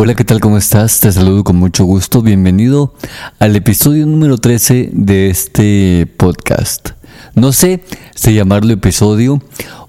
Hola, ¿qué tal? ¿Cómo estás? Te saludo con mucho gusto. Bienvenido al episodio número 13 de este podcast. No sé si llamarlo episodio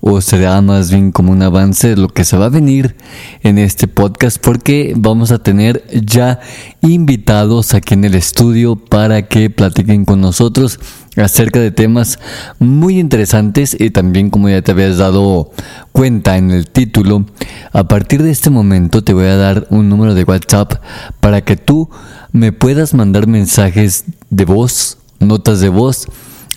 o será más bien como un avance de lo que se va a venir en este podcast porque vamos a tener ya invitados aquí en el estudio para que platiquen con nosotros acerca de temas muy interesantes y también como ya te habías dado cuenta en el título, a partir de este momento te voy a dar un número de WhatsApp para que tú me puedas mandar mensajes de voz, notas de voz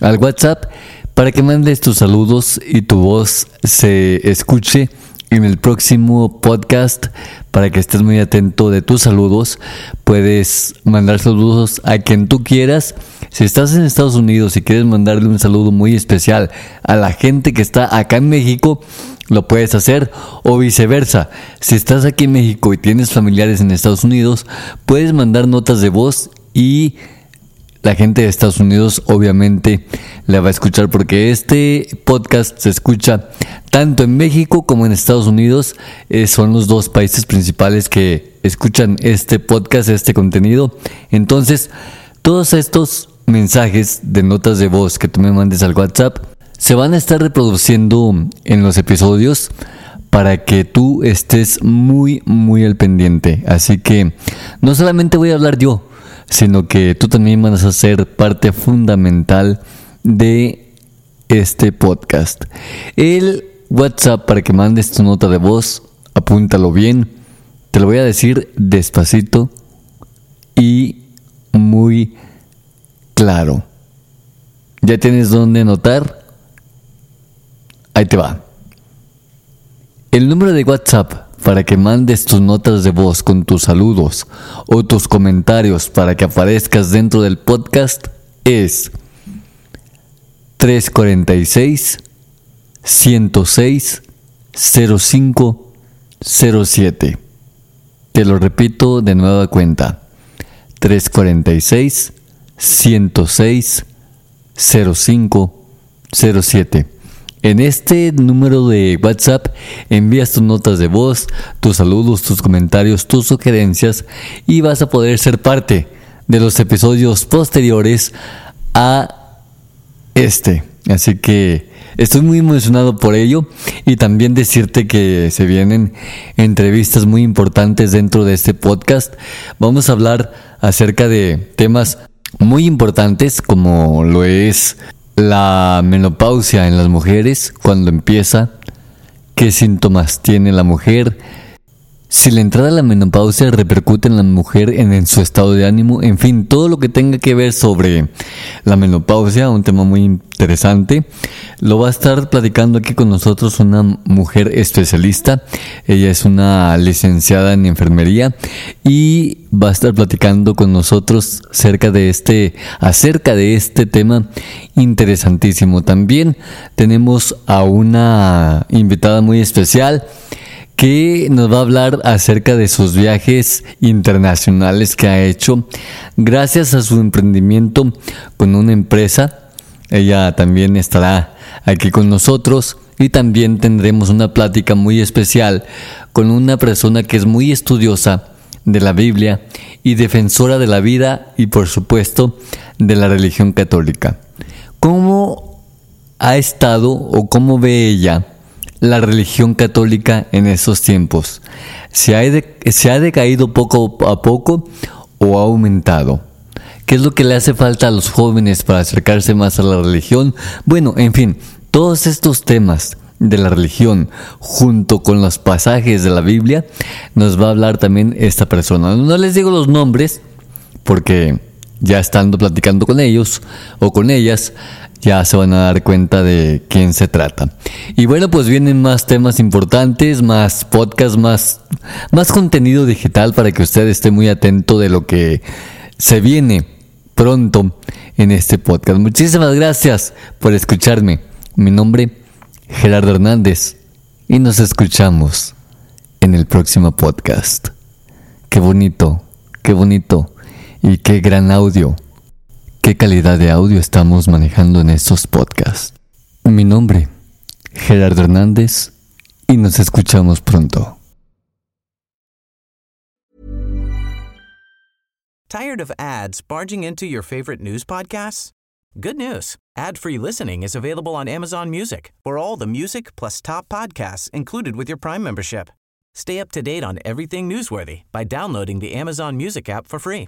al WhatsApp para que mandes tus saludos y tu voz se escuche en el próximo podcast para que estés muy atento de tus saludos. Puedes mandar saludos a quien tú quieras. Si estás en Estados Unidos y quieres mandarle un saludo muy especial a la gente que está acá en México, lo puedes hacer o viceversa. Si estás aquí en México y tienes familiares en Estados Unidos, puedes mandar notas de voz y la gente de Estados Unidos obviamente la va a escuchar porque este podcast se escucha tanto en México como en Estados Unidos. Eh, son los dos países principales que escuchan este podcast, este contenido. Entonces, todos estos mensajes de notas de voz que tú me mandes al WhatsApp se van a estar reproduciendo en los episodios para que tú estés muy, muy al pendiente. Así que no solamente voy a hablar yo, sino que tú también vas a ser parte fundamental de este podcast. El WhatsApp para que mandes tu nota de voz, apúntalo bien, te lo voy a decir despacito y muy claro. ¿Ya tienes dónde anotar? Ahí te va. El número de WhatsApp para que mandes tus notas de voz con tus saludos o tus comentarios para que aparezcas dentro del podcast es 346 106 05 07. Te lo repito de nueva cuenta. 346 106 05 07. En este número de WhatsApp envías tus notas de voz, tus saludos, tus comentarios, tus sugerencias y vas a poder ser parte de los episodios posteriores a este. Así que estoy muy emocionado por ello y también decirte que se vienen entrevistas muy importantes dentro de este podcast. Vamos a hablar acerca de temas muy importantes como lo es la menopausia en las mujeres, cuando empieza, qué síntomas tiene la mujer, si la entrada a la menopausia repercute en la mujer en, su estado de ánimo, en fin, todo lo que tenga que ver sobre la menopausia, un tema muy interesante, lo va a estar platicando aquí con nosotros una mujer especialista. Ella es una licenciada en enfermería y va a estar platicando con nosotros acerca de este, acerca de este tema interesantísimo. También tenemos a una invitada muy especial que nos va a hablar acerca de sus viajes internacionales que ha hecho gracias a su emprendimiento con una empresa. Ella también estará aquí con nosotros y también tendremos una plática muy especial con una persona que es muy estudiosa de la Biblia y defensora de la vida y por supuesto de la religión católica. ¿Cómo ha estado o cómo ve ella la religión católica en esos tiempos? ¿Se ha, ¿Se ha decaído poco a poco o ha aumentado? ¿Qué es lo que le hace falta a los jóvenes para acercarse más a la religión? Bueno, en fin, todos estos temas de la religión junto con los pasajes de la Biblia nos va a hablar también esta persona. No les digo los nombres porque ya estando platicando con ellos o con ellas, ya se van a dar cuenta de quién se trata. Y bueno, pues vienen más temas importantes, más podcasts, más, más contenido digital para que usted esté muy atento de lo que se viene pronto en este podcast. Muchísimas gracias por escucharme. Mi nombre, Gerardo Hernández, y nos escuchamos en el próximo podcast. Qué bonito, qué bonito y qué gran audio qué calidad de audio estamos manejando en estos podcasts. Mi nombre, Gerardo Hernández, y nos escuchamos pronto. Tired of ads barging into your favorite news podcasts? Good news. Ad-free listening is available on Amazon Music for all the music plus top podcasts included with your Prime membership. Stay up to date on everything newsworthy by downloading the Amazon Music app for free